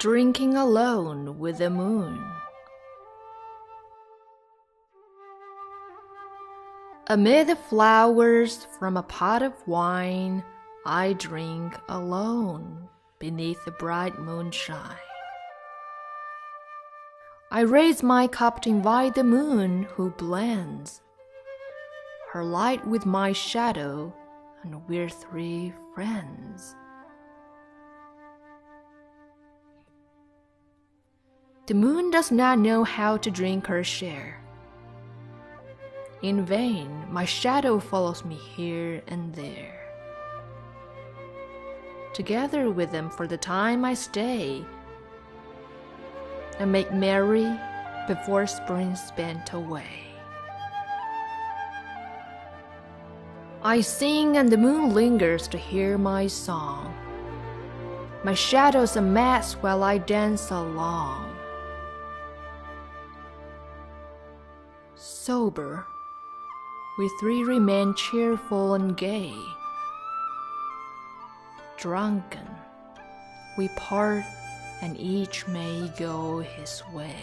drinking alone with the moon. Amid the flowers from a pot of wine, I drink alone beneath the bright moonshine. I raise my cup to invite the moon who blends her light with my shadow, and we're three friends. The moon does not know how to drink her share. In vain, my shadow follows me here and there. Together with them for the time I stay, and make merry before spring's spent away. I sing and the moon lingers to hear my song. My shadow's a mask while I dance along. Sober, we three remain cheerful and gay. Drunken, we part and each may go his way.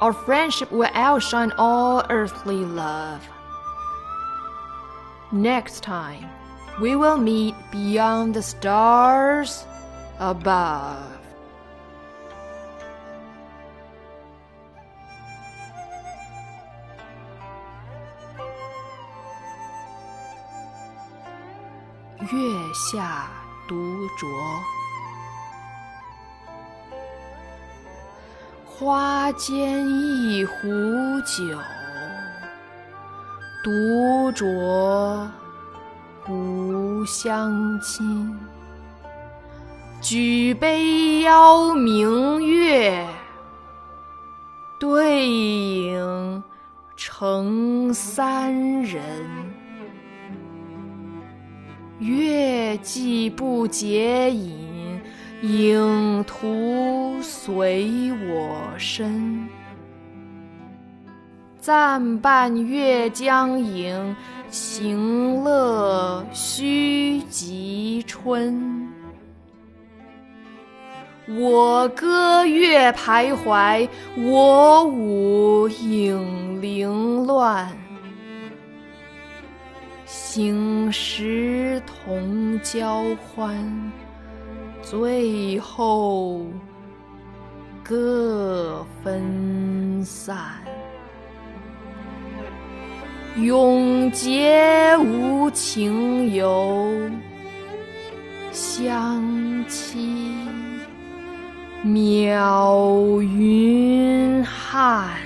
Our friendship will outshine all earthly love. Next time, we will meet beyond the stars above. 月下独酌，花间一壶酒，独酌无相亲。举杯邀明月，对影成三人。月既不解饮，影徒随我身。暂伴月将影，行乐须及春。我歌月徘徊，我舞影零乱。醒时同交欢，醉后各分散。永结无情游，相期邈云汉。